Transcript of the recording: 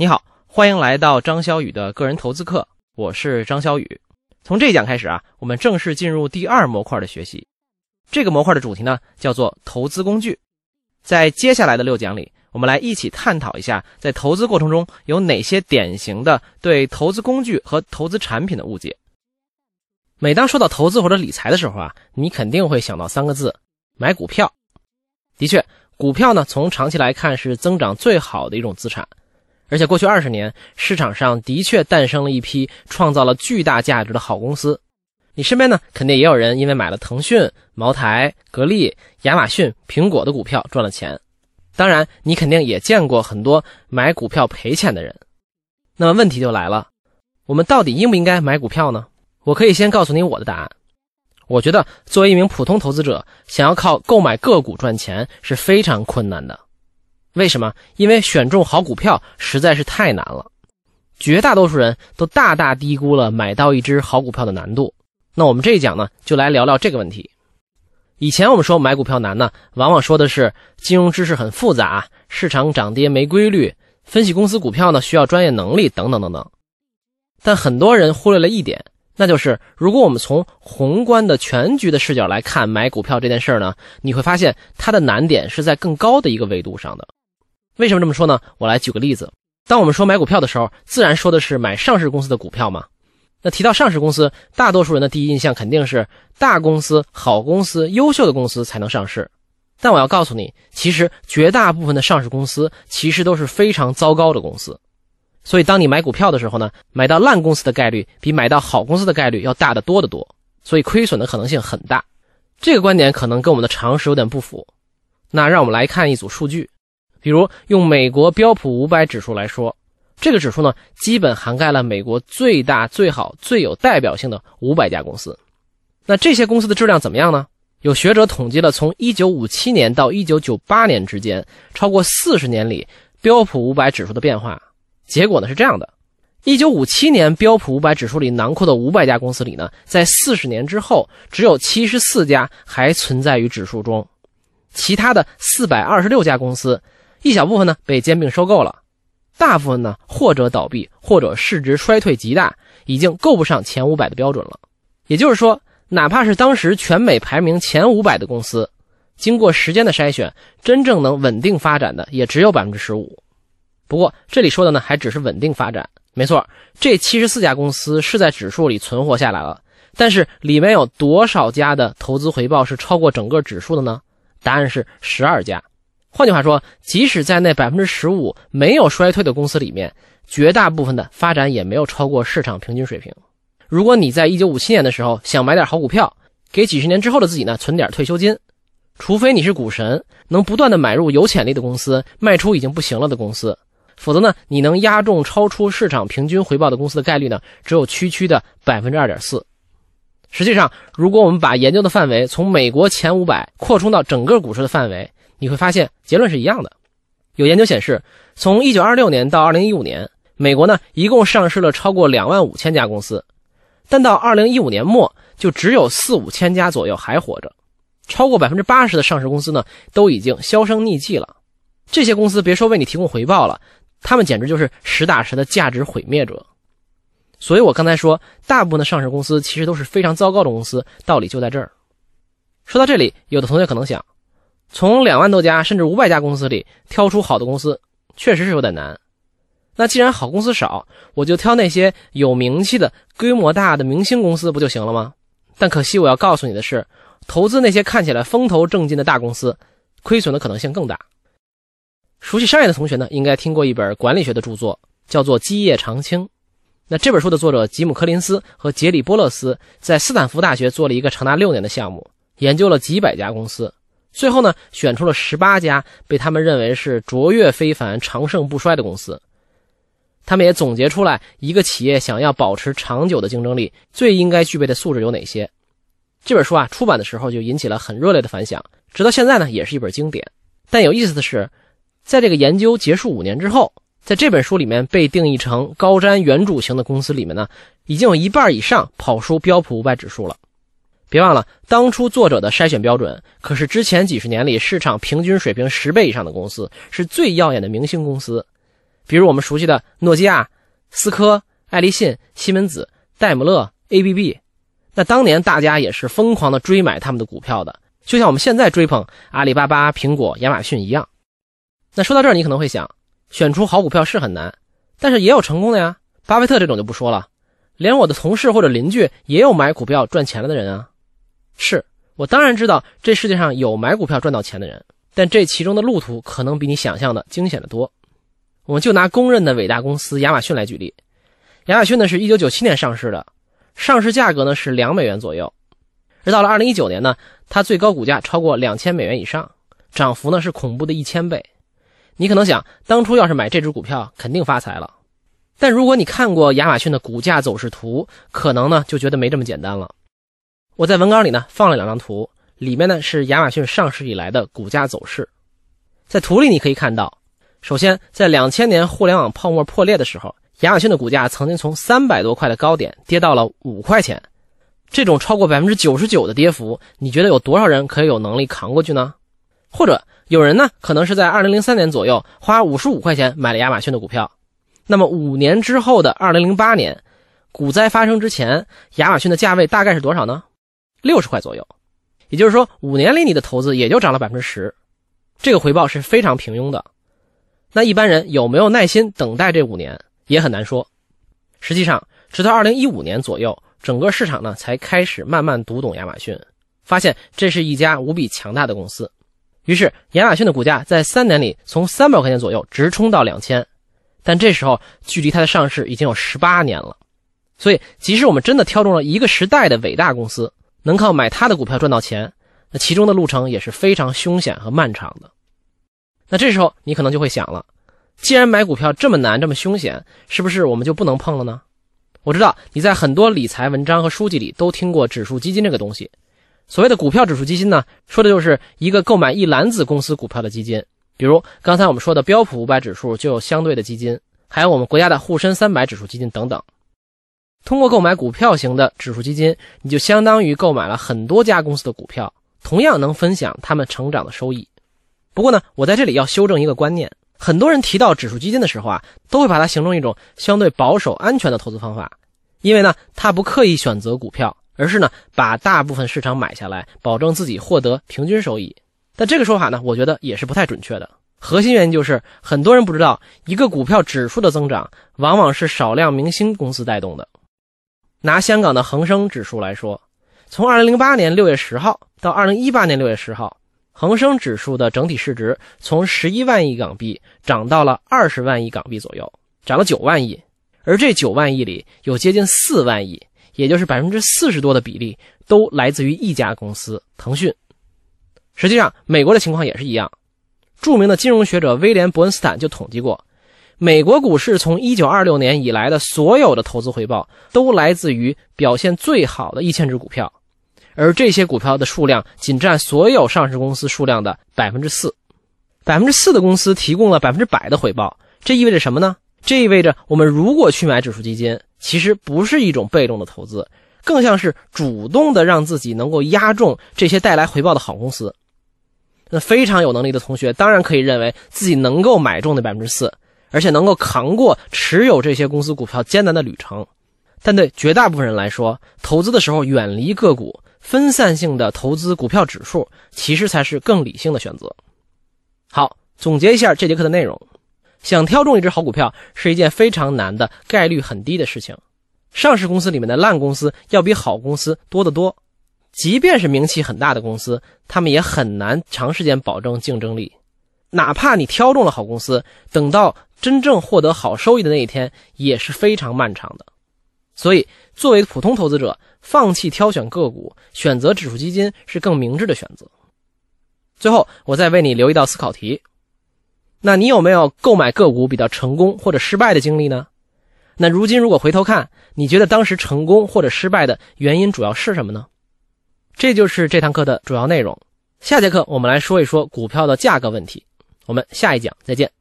你好，欢迎来到张小雨的个人投资课，我是张小雨。从这一讲开始啊，我们正式进入第二模块的学习。这个模块的主题呢，叫做投资工具。在接下来的六讲里，我们来一起探讨一下，在投资过程中有哪些典型的对投资工具和投资产品的误解。每当说到投资或者理财的时候啊，你肯定会想到三个字：买股票。的确，股票呢，从长期来看是增长最好的一种资产。而且过去二十年，市场上的确诞生了一批创造了巨大价值的好公司。你身边呢，肯定也有人因为买了腾讯、茅台、格力、亚马逊、苹果的股票赚了钱。当然，你肯定也见过很多买股票赔钱的人。那么问题就来了，我们到底应不应该买股票呢？我可以先告诉你我的答案。我觉得作为一名普通投资者，想要靠购买个股赚钱是非常困难的。为什么？因为选中好股票实在是太难了，绝大多数人都大大低估了买到一只好股票的难度。那我们这一讲呢，就来聊聊这个问题。以前我们说买股票难呢，往往说的是金融知识很复杂，市场涨跌没规律，分析公司股票呢需要专业能力等等等等。但很多人忽略了一点，那就是如果我们从宏观的全局的视角来看买股票这件事儿呢，你会发现它的难点是在更高的一个维度上的。为什么这么说呢？我来举个例子。当我们说买股票的时候，自然说的是买上市公司的股票嘛。那提到上市公司，大多数人的第一印象肯定是大公司、好公司、优秀的公司才能上市。但我要告诉你，其实绝大部分的上市公司其实都是非常糟糕的公司。所以，当你买股票的时候呢，买到烂公司的概率比买到好公司的概率要大得多得多，所以亏损的可能性很大。这个观点可能跟我们的常识有点不符。那让我们来看一组数据。比如用美国标普五百指数来说，这个指数呢，基本涵盖了美国最大、最好、最有代表性的五百家公司。那这些公司的质量怎么样呢？有学者统计了从1957年到1998年之间超过40年里标普五百指数的变化。结果呢是这样的：1957年标普五百指数里囊括的五百家公司里呢，在40年之后，只有74家还存在于指数中，其他的426家公司。一小部分呢被兼并收购了，大部分呢或者倒闭，或者市值衰退极大，已经够不上前五百的标准了。也就是说，哪怕是当时全美排名前五百的公司，经过时间的筛选，真正能稳定发展的也只有百分之十五。不过这里说的呢还只是稳定发展，没错，这七十四家公司是在指数里存活下来了。但是里面有多少家的投资回报是超过整个指数的呢？答案是十二家。换句话说，即使在那百分之十五没有衰退的公司里面，绝大部分的发展也没有超过市场平均水平。如果你在一九五七年的时候想买点好股票，给几十年之后的自己呢存点退休金，除非你是股神，能不断的买入有潜力的公司，卖出已经不行了的公司，否则呢，你能押中超出市场平均回报的公司的概率呢，只有区区的百分之二点四。实际上，如果我们把研究的范围从美国前五百扩充到整个股市的范围，你会发现结论是一样的。有研究显示，从1926年到2015年，美国呢一共上市了超过2万五千家公司，但到2015年末就只有四五千家左右还活着，超过百分之八十的上市公司呢都已经销声匿迹了。这些公司别说为你提供回报了，他们简直就是实打实的价值毁灭者。所以我刚才说，大部分的上市公司其实都是非常糟糕的公司，道理就在这儿。说到这里，有的同学可能想。从两万多家甚至五百家公司里挑出好的公司，确实是有点难。那既然好公司少，我就挑那些有名气的、规模大的明星公司不就行了吗？但可惜我要告诉你的是，投资那些看起来风头正劲的大公司，亏损的可能性更大。熟悉商业的同学呢，应该听过一本管理学的著作，叫做《基业长青》。那这本书的作者吉姆·柯林斯和杰里·波勒斯在斯坦福大学做了一个长达六年的项目，研究了几百家公司。最后呢，选出了十八家被他们认为是卓越非凡、长盛不衰的公司。他们也总结出来，一个企业想要保持长久的竞争力，最应该具备的素质有哪些。这本书啊，出版的时候就引起了很热烈的反响，直到现在呢，也是一本经典。但有意思的是，在这个研究结束五年之后，在这本书里面被定义成高瞻远瞩型的公司里面呢，已经有一半以上跑输标普五百指数了。别忘了，当初作者的筛选标准可是之前几十年里市场平均水平十倍以上的公司，是最耀眼的明星公司。比如我们熟悉的诺基亚、思科、爱立信、西门子、戴姆勒、ABB。那当年大家也是疯狂的追买他们的股票的，就像我们现在追捧阿里巴巴、苹果、亚马逊一样。那说到这儿，你可能会想，选出好股票是很难，但是也有成功的呀。巴菲特这种就不说了，连我的同事或者邻居也有买股票赚钱了的人啊。是我当然知道这世界上有买股票赚到钱的人，但这其中的路途可能比你想象的惊险的多。我们就拿公认的伟大公司亚马逊来举例，亚马逊呢是一九九七年上市的。上市价格呢是两美元左右，而到了二零一九年呢，它最高股价超过两千美元以上，涨幅呢是恐怖的一千倍。你可能想，当初要是买这只股票，肯定发财了。但如果你看过亚马逊的股价走势图，可能呢就觉得没这么简单了。我在文稿里呢放了两张图，里面呢是亚马逊上市以来的股价走势。在图里你可以看到，首先在两千年互联网泡沫破裂的时候。亚马逊的股价曾经从三百多块的高点跌到了五块钱，这种超过百分之九十九的跌幅，你觉得有多少人可以有能力扛过去呢？或者有人呢，可能是在二零零三年左右花五十五块钱买了亚马逊的股票，那么五年之后的二零零八年，股灾发生之前，亚马逊的价位大概是多少呢？六十块左右，也就是说五年里你的投资也就涨了百分之十，这个回报是非常平庸的。那一般人有没有耐心等待这五年？也很难说。实际上，直到二零一五年左右，整个市场呢才开始慢慢读懂亚马逊，发现这是一家无比强大的公司。于是，亚马逊的股价在三年里从三百块钱左右直冲到两千。但这时候，距离它的上市已经有十八年了。所以，即使我们真的挑中了一个时代的伟大公司，能靠买他的股票赚到钱，那其中的路程也是非常凶险和漫长的。那这时候，你可能就会想了。既然买股票这么难，这么凶险，是不是我们就不能碰了呢？我知道你在很多理财文章和书籍里都听过指数基金这个东西。所谓的股票指数基金呢，说的就是一个购买一篮子公司股票的基金。比如刚才我们说的标普五百指数就有相对的基金，还有我们国家的沪深三百指数基金等等。通过购买股票型的指数基金，你就相当于购买了很多家公司的股票，同样能分享他们成长的收益。不过呢，我在这里要修正一个观念。很多人提到指数基金的时候啊，都会把它形容一种相对保守、安全的投资方法，因为呢，它不刻意选择股票，而是呢，把大部分市场买下来，保证自己获得平均收益。但这个说法呢，我觉得也是不太准确的。核心原因就是，很多人不知道，一个股票指数的增长，往往是少量明星公司带动的。拿香港的恒生指数来说，从2008年6月10号到2018年6月10号。恒生指数的整体市值从十一万亿港币涨到了二十万亿港币左右，涨了九万亿。而这九万亿里有接近四万亿，也就是百分之四十多的比例，都来自于一家公司——腾讯。实际上，美国的情况也是一样。著名的金融学者威廉·伯恩斯坦就统计过，美国股市从一九二六年以来的所有的投资回报，都来自于表现最好的一千只股票。而这些股票的数量仅占所有上市公司数量的百分之四，百分之四的公司提供了百分之百的回报，这意味着什么呢？这意味着我们如果去买指数基金，其实不是一种被动的投资，更像是主动的让自己能够压中这些带来回报的好公司。那非常有能力的同学当然可以认为自己能够买中那百分之四，而且能够扛过持有这些公司股票艰难的旅程。但对绝大部分人来说，投资的时候远离个股。分散性的投资股票指数，其实才是更理性的选择。好，总结一下这节课的内容：想挑中一只好股票是一件非常难的、概率很低的事情。上市公司里面的烂公司要比好公司多得多。即便是名气很大的公司，他们也很难长时间保证竞争力。哪怕你挑中了好公司，等到真正获得好收益的那一天，也是非常漫长的。所以，作为普通投资者，放弃挑选个股，选择指数基金是更明智的选择。最后，我再为你留一道思考题：那你有没有购买个股比较成功或者失败的经历呢？那如今如果回头看，你觉得当时成功或者失败的原因主要是什么呢？这就是这堂课的主要内容。下节课我们来说一说股票的价格问题。我们下一讲再见。